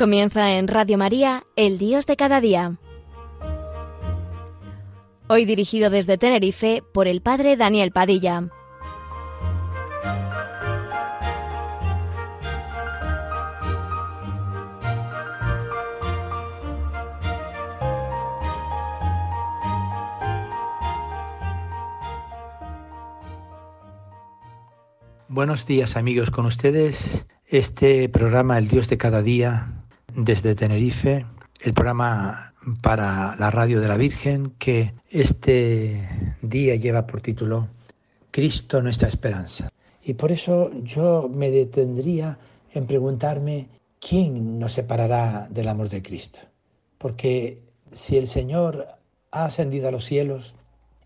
Comienza en Radio María, El Dios de cada día. Hoy dirigido desde Tenerife por el Padre Daniel Padilla. Buenos días amigos, con ustedes este programa El Dios de cada día desde Tenerife, el programa para la radio de la Virgen que este día lleva por título Cristo nuestra esperanza. Y por eso yo me detendría en preguntarme quién nos separará del amor de Cristo. Porque si el Señor ha ascendido a los cielos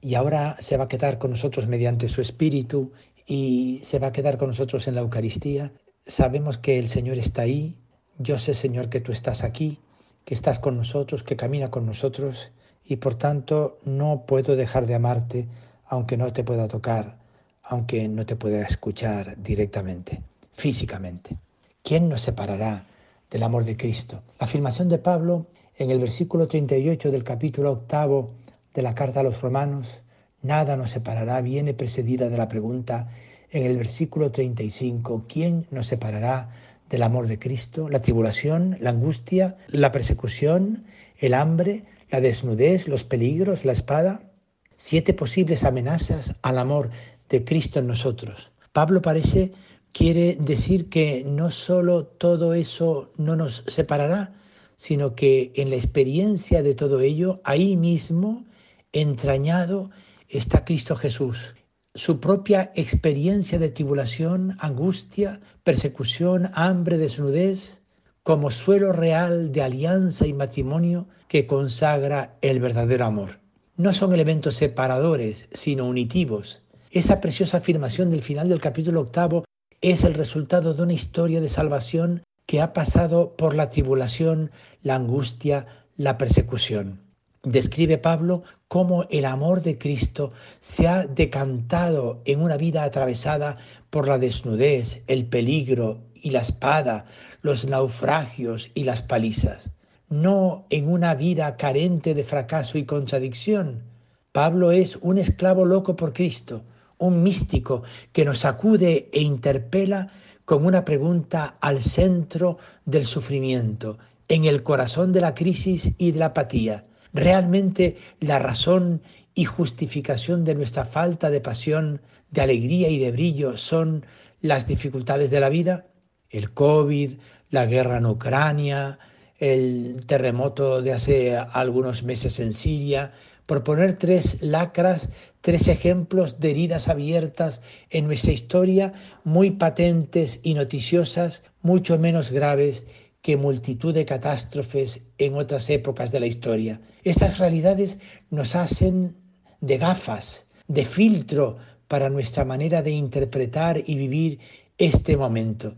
y ahora se va a quedar con nosotros mediante su Espíritu y se va a quedar con nosotros en la Eucaristía, sabemos que el Señor está ahí, yo sé, Señor, que tú estás aquí, que estás con nosotros, que camina con nosotros, y por tanto no puedo dejar de amarte, aunque no te pueda tocar, aunque no te pueda escuchar directamente, físicamente. ¿Quién nos separará del amor de Cristo? La afirmación de Pablo en el versículo 38 del capítulo octavo de la carta a los romanos, nada nos separará, viene precedida de la pregunta en el versículo 35, ¿quién nos separará del amor de Cristo, la tribulación, la angustia, la persecución, el hambre, la desnudez, los peligros, la espada. Siete posibles amenazas al amor de Cristo en nosotros. Pablo parece quiere decir que no solo todo eso no nos separará, sino que en la experiencia de todo ello, ahí mismo, entrañado, está Cristo Jesús, su propia experiencia de tribulación, angustia, persecución, hambre, desnudez, como suelo real de alianza y matrimonio que consagra el verdadero amor. No son elementos separadores, sino unitivos. Esa preciosa afirmación del final del capítulo octavo es el resultado de una historia de salvación que ha pasado por la tribulación, la angustia, la persecución describe Pablo cómo el amor de Cristo se ha decantado en una vida atravesada por la desnudez, el peligro y la espada, los naufragios y las palizas, no en una vida carente de fracaso y contradicción. Pablo es un esclavo loco por Cristo, un místico que nos acude e interpela con una pregunta al centro del sufrimiento, en el corazón de la crisis y de la apatía realmente la razón y justificación de nuestra falta de pasión, de alegría y de brillo son las dificultades de la vida? El COVID, la guerra en Ucrania, el terremoto de hace algunos meses en Siria, por poner tres lacras, tres ejemplos de heridas abiertas en nuestra historia, muy patentes y noticiosas, mucho menos graves que multitud de catástrofes en otras épocas de la historia. Estas realidades nos hacen de gafas, de filtro para nuestra manera de interpretar y vivir este momento.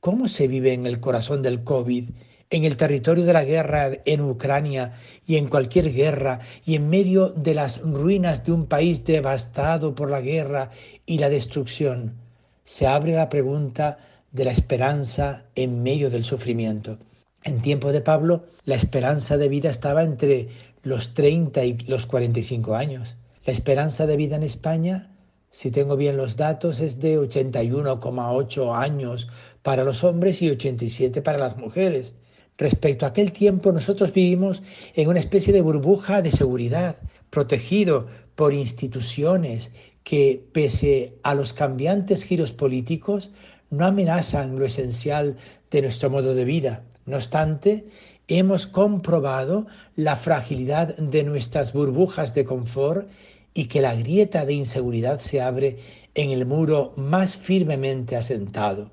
¿Cómo se vive en el corazón del COVID, en el territorio de la guerra en Ucrania y en cualquier guerra y en medio de las ruinas de un país devastado por la guerra y la destrucción? Se abre la pregunta de la esperanza en medio del sufrimiento. En tiempo de Pablo, la esperanza de vida estaba entre los 30 y los 45 años. La esperanza de vida en España, si tengo bien los datos, es de 81,8 años para los hombres y 87 para las mujeres. Respecto a aquel tiempo, nosotros vivimos en una especie de burbuja de seguridad, protegido por instituciones que, pese a los cambiantes giros políticos, no amenazan lo esencial de nuestro modo de vida. No obstante, hemos comprobado la fragilidad de nuestras burbujas de confort y que la grieta de inseguridad se abre en el muro más firmemente asentado.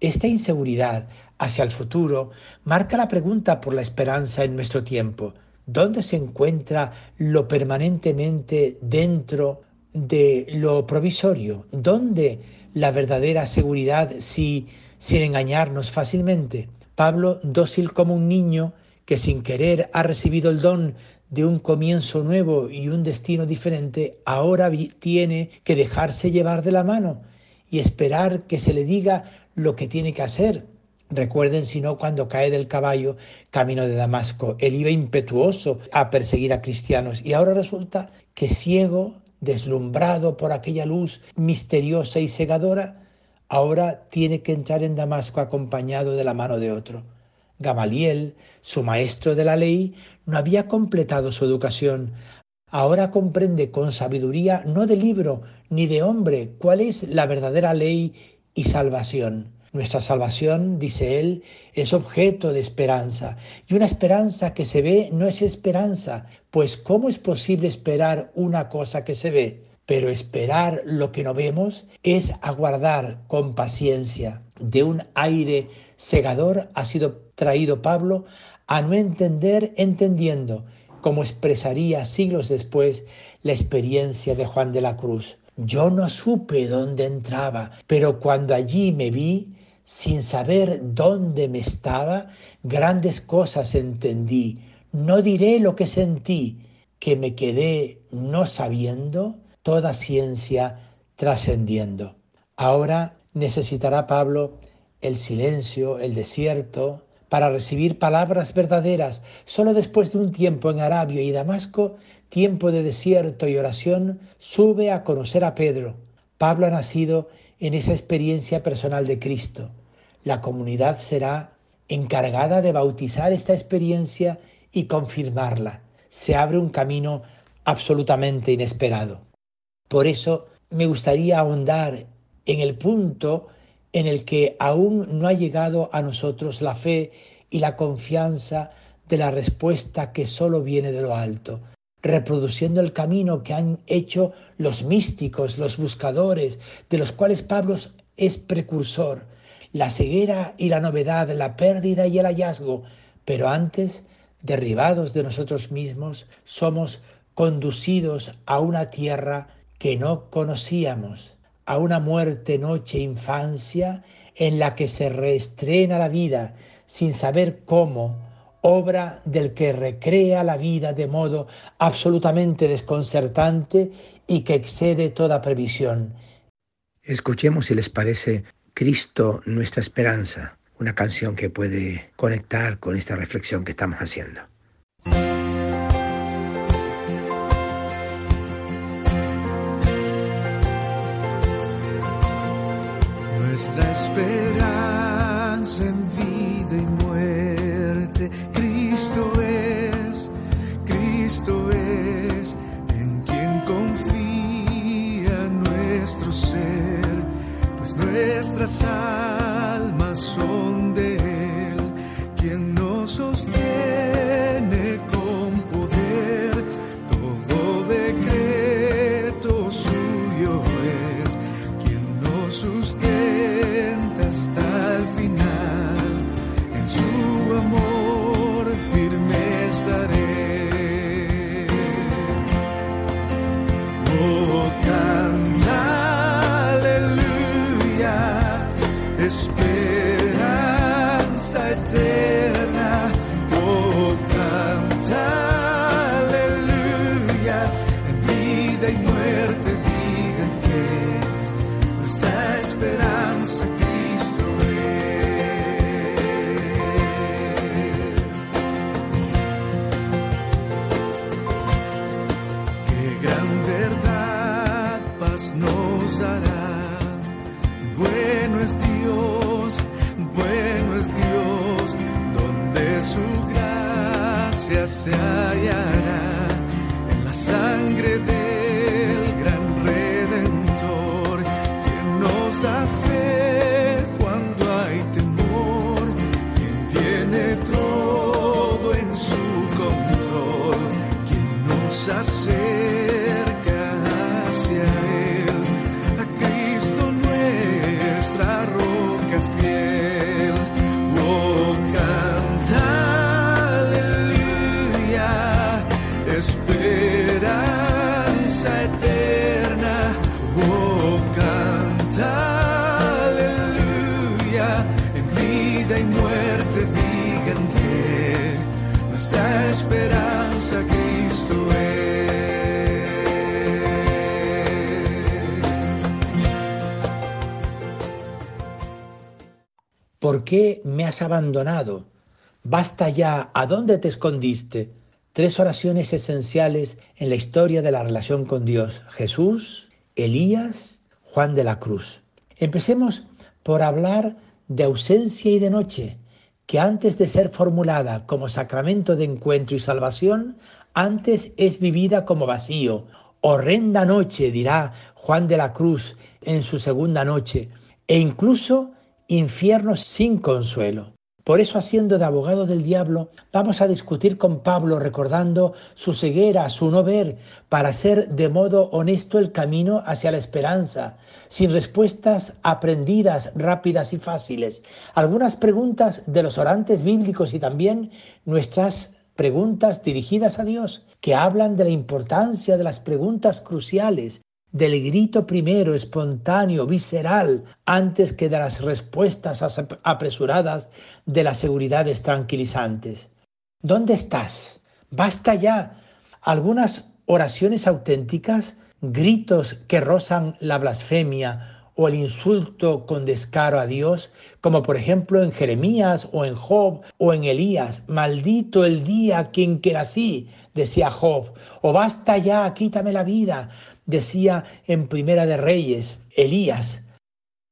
Esta inseguridad hacia el futuro marca la pregunta por la esperanza en nuestro tiempo. ¿Dónde se encuentra lo permanentemente dentro de lo provisorio? ¿Dónde la verdadera seguridad si, sin engañarnos fácilmente. Pablo, dócil como un niño que sin querer ha recibido el don de un comienzo nuevo y un destino diferente, ahora tiene que dejarse llevar de la mano y esperar que se le diga lo que tiene que hacer. Recuerden, si no, cuando cae del caballo camino de Damasco. Él iba impetuoso a perseguir a cristianos y ahora resulta que ciego, deslumbrado por aquella luz misteriosa y cegadora, ahora tiene que entrar en Damasco acompañado de la mano de otro. Gamaliel, su maestro de la ley, no había completado su educación. Ahora comprende con sabiduría no de libro ni de hombre cuál es la verdadera ley y salvación. Nuestra salvación, dice él, es objeto de esperanza. Y una esperanza que se ve no es esperanza, pues ¿cómo es posible esperar una cosa que se ve? Pero esperar lo que no vemos es aguardar con paciencia. De un aire segador ha sido traído Pablo a no entender entendiendo, como expresaría siglos después la experiencia de Juan de la Cruz. Yo no supe dónde entraba, pero cuando allí me vi, sin saber dónde me estaba, grandes cosas entendí. No diré lo que sentí, que me quedé no sabiendo, toda ciencia trascendiendo. Ahora necesitará Pablo el silencio, el desierto, para recibir palabras verdaderas. Solo después de un tiempo en Arabia y Damasco, tiempo de desierto y oración, sube a conocer a Pedro. Pablo ha nacido en esa experiencia personal de Cristo. La comunidad será encargada de bautizar esta experiencia y confirmarla. Se abre un camino absolutamente inesperado. Por eso me gustaría ahondar en el punto en el que aún no ha llegado a nosotros la fe y la confianza de la respuesta que solo viene de lo alto, reproduciendo el camino que han hecho los místicos, los buscadores, de los cuales Pablo es precursor, la ceguera y la novedad, la pérdida y el hallazgo, pero antes, derribados de nosotros mismos, somos conducidos a una tierra que no conocíamos, a una muerte noche infancia en la que se reestrena la vida sin saber cómo, obra del que recrea la vida de modo absolutamente desconcertante y que excede toda previsión. Escuchemos si les parece Cristo nuestra esperanza, una canción que puede conectar con esta reflexión que estamos haciendo. nuestra esperanza en vida y muerte. Cristo es, Cristo es, en quien confía nuestro ser, nuestras almas son de Él, quien nos sostiene esperanza se nos ¿Por ¿por qué me has abandonado? Basta ya, ¿a dónde te escondiste? Tres oraciones esenciales en la historia de la relación con Dios. Jesús, Elías, Juan de la Cruz. Empecemos por hablar de ausencia y de noche, que antes de ser formulada como sacramento de encuentro y salvación, antes es vivida como vacío. Horrenda noche, dirá Juan de la Cruz en su segunda noche, e incluso infierno sin consuelo. Por eso, haciendo de abogado del diablo, vamos a discutir con Pablo recordando su ceguera, su no ver, para hacer de modo honesto el camino hacia la esperanza, sin respuestas aprendidas, rápidas y fáciles. Algunas preguntas de los orantes bíblicos y también nuestras preguntas dirigidas a Dios, que hablan de la importancia de las preguntas cruciales del grito primero, espontáneo, visceral, antes que de las respuestas apresuradas de las seguridades tranquilizantes. ¿Dónde estás? Basta ya. Algunas oraciones auténticas, gritos que rozan la blasfemia o el insulto con descaro a Dios, como por ejemplo en Jeremías o en Job o en Elías. Maldito el día quien quiera así, decía Job. O basta ya, quítame la vida, decía en Primera de Reyes, Elías,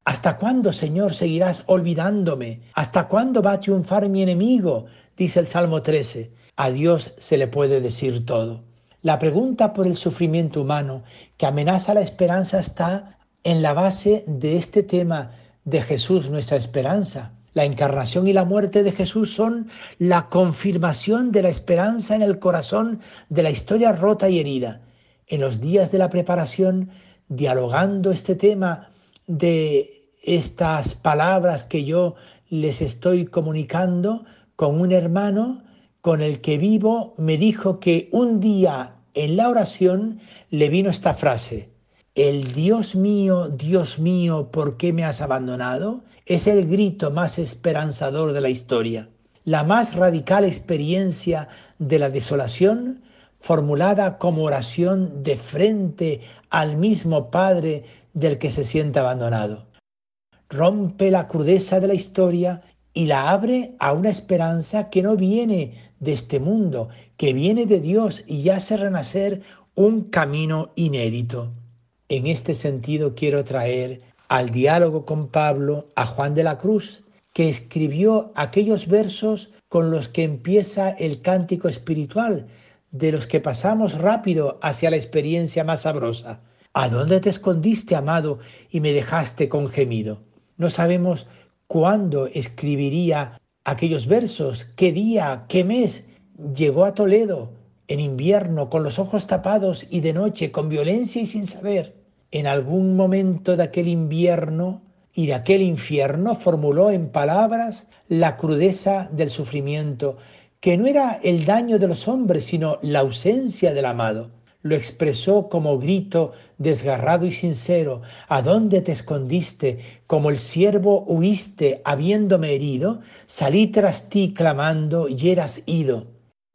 ¿Hasta cuándo, Señor, seguirás olvidándome? ¿Hasta cuándo va a triunfar mi enemigo? Dice el Salmo 13. A Dios se le puede decir todo. La pregunta por el sufrimiento humano que amenaza la esperanza está en la base de este tema de Jesús, nuestra esperanza. La encarnación y la muerte de Jesús son la confirmación de la esperanza en el corazón de la historia rota y herida en los días de la preparación, dialogando este tema de estas palabras que yo les estoy comunicando con un hermano con el que vivo, me dijo que un día en la oración le vino esta frase, el Dios mío, Dios mío, ¿por qué me has abandonado? Es el grito más esperanzador de la historia. La más radical experiencia de la desolación formulada como oración de frente al mismo Padre del que se siente abandonado. Rompe la crudeza de la historia y la abre a una esperanza que no viene de este mundo, que viene de Dios y hace renacer un camino inédito. En este sentido quiero traer al diálogo con Pablo a Juan de la Cruz, que escribió aquellos versos con los que empieza el cántico espiritual, de los que pasamos rápido hacia la experiencia más sabrosa. ¿A dónde te escondiste, amado, y me dejaste con gemido? No sabemos cuándo escribiría aquellos versos, qué día, qué mes. Llegó a Toledo en invierno, con los ojos tapados y de noche, con violencia y sin saber. En algún momento de aquel invierno y de aquel infierno formuló en palabras la crudeza del sufrimiento que no era el daño de los hombres, sino la ausencia del amado. Lo expresó como grito desgarrado y sincero, ¿a dónde te escondiste? Como el siervo huiste habiéndome herido, salí tras ti clamando y eras ido.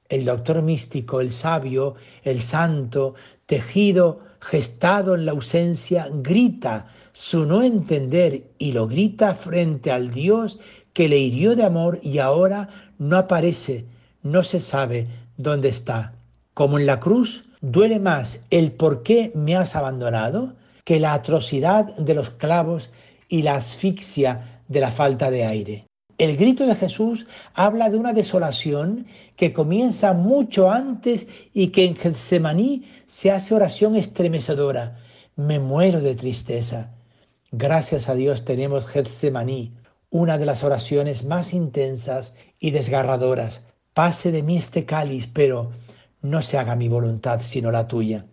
El doctor místico, el sabio, el santo, tejido, gestado en la ausencia, grita su no entender y lo grita frente al Dios que le hirió de amor y ahora no aparece, no se sabe dónde está. Como en la cruz, duele más el por qué me has abandonado que la atrocidad de los clavos y la asfixia de la falta de aire. El grito de Jesús habla de una desolación que comienza mucho antes y que en Getsemaní se hace oración estremecedora. Me muero de tristeza. Gracias a Dios tenemos Getsemaní, una de las oraciones más intensas y desgarradoras, pase de mí este cáliz, pero no se haga mi voluntad sino la tuya.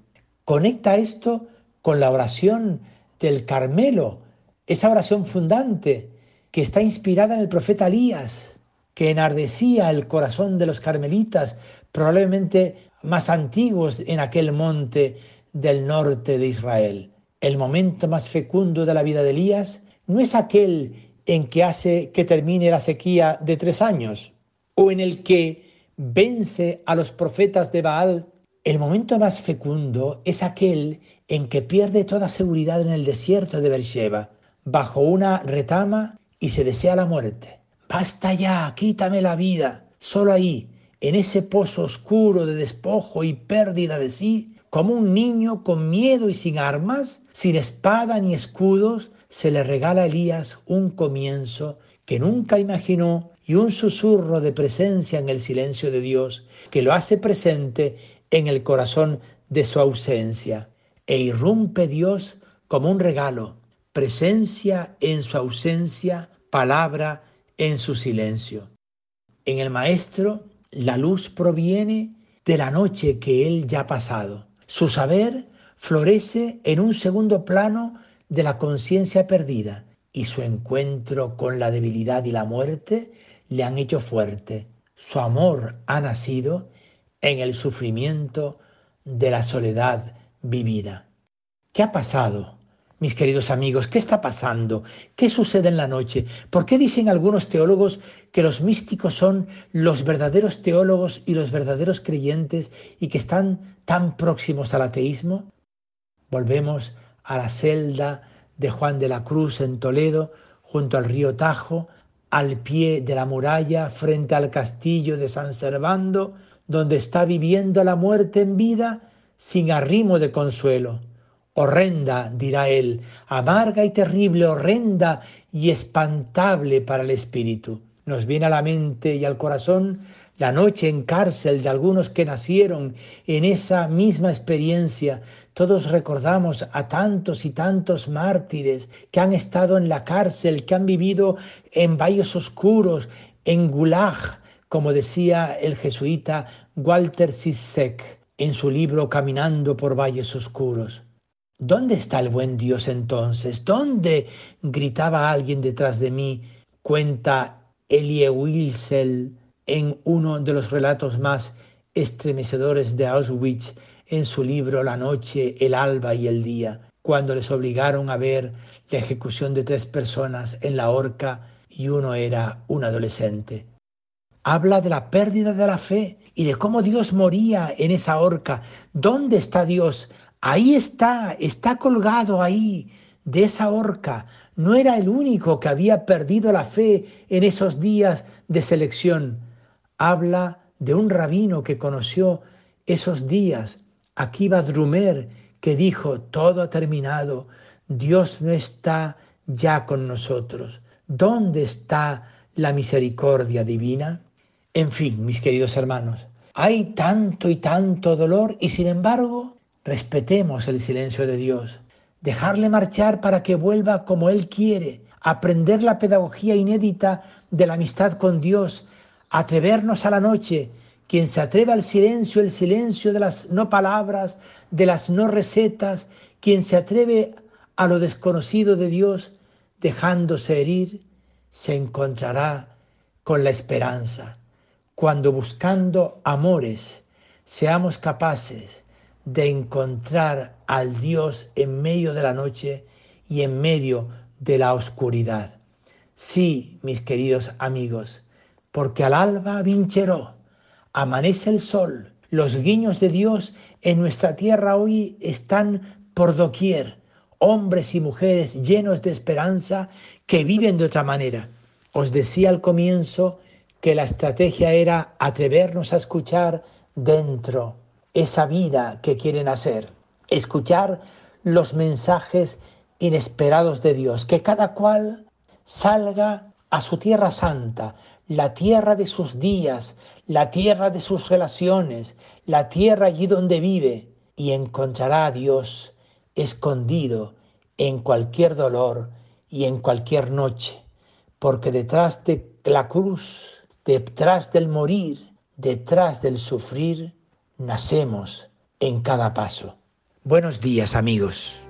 Conecta esto con la oración del Carmelo, esa oración fundante que está inspirada en el profeta Elías, que enardecía el corazón de los carmelitas, probablemente más antiguos en aquel monte del norte de Israel. El momento más fecundo de la vida de Elías no es aquel en que hace que termine la sequía de tres años, o en el que vence a los profetas de Baal, el momento más fecundo es aquel en que pierde toda seguridad en el desierto de Beersheba, bajo una retama y se desea la muerte. basta ya, quítame la vida. Solo ahí, en ese pozo oscuro de despojo y pérdida de sí, como un niño con miedo y sin armas, sin espada ni escudos, se le regala a Elías un comienzo que nunca imaginó y un susurro de presencia en el silencio de Dios que lo hace presente en el corazón de su ausencia. E irrumpe Dios como un regalo, presencia en su ausencia, palabra en su silencio. En el Maestro, la luz proviene de la noche que él ya ha pasado. Su saber florece en un segundo plano de la conciencia perdida y su encuentro con la debilidad y la muerte le han hecho fuerte. Su amor ha nacido en el sufrimiento de la soledad vivida. ¿Qué ha pasado? Mis queridos amigos, ¿qué está pasando? ¿Qué sucede en la noche? ¿Por qué dicen algunos teólogos que los místicos son los verdaderos teólogos y los verdaderos creyentes y que están tan próximos al ateísmo? Volvemos a la celda de Juan de la Cruz en Toledo, junto al río Tajo, al pie de la muralla, frente al castillo de San Servando, donde está viviendo la muerte en vida sin arrimo de consuelo. Horrenda, dirá él, amarga y terrible, horrenda y espantable para el espíritu. Nos viene a la mente y al corazón la noche en cárcel de algunos que nacieron en esa misma experiencia. Todos recordamos a tantos y tantos mártires que han estado en la cárcel, que han vivido en valles oscuros, en gulag, como decía el jesuita Walter Sissek en su libro Caminando por valles oscuros. ¿Dónde está el buen Dios entonces? ¿Dónde? gritaba alguien detrás de mí, cuenta Elie Wiesel en uno de los relatos más estremecedores de Auschwitz en su libro La noche, el alba y el día, cuando les obligaron a ver la ejecución de tres personas en la horca y uno era un adolescente. Habla de la pérdida de la fe y de cómo Dios moría en esa horca. ¿Dónde está Dios? Ahí está, está colgado ahí de esa horca. No era el único que había perdido la fe en esos días de selección habla de un rabino que conoció esos días, Akiva Drumer, que dijo, todo ha terminado, Dios no está ya con nosotros. ¿Dónde está la misericordia divina? En fin, mis queridos hermanos, hay tanto y tanto dolor y sin embargo respetemos el silencio de Dios. Dejarle marchar para que vuelva como Él quiere, aprender la pedagogía inédita de la amistad con Dios, atrevernos a la noche. Quien se atreve al silencio, el silencio de las no palabras, de las no recetas, quien se atreve a lo desconocido de Dios, dejándose herir, se encontrará con la esperanza. Cuando buscando amores seamos capaces de encontrar al Dios en medio de la noche y en medio de la oscuridad. Sí, mis queridos amigos, porque al alba vincheró, amanece el sol, los guiños de Dios en nuestra tierra hoy están por doquier, hombres y mujeres llenos de esperanza que viven de otra manera. Os decía al comienzo que la estrategia era atrevernos a escuchar dentro esa vida que quieren hacer, escuchar los mensajes inesperados de Dios, que cada cual salga a su tierra santa, la tierra de sus días, la tierra de sus relaciones, la tierra allí donde vive, y encontrará a Dios escondido en cualquier dolor y en cualquier noche, porque detrás de la cruz, detrás del morir, detrás del sufrir, nacemos en cada paso. Buenos días amigos.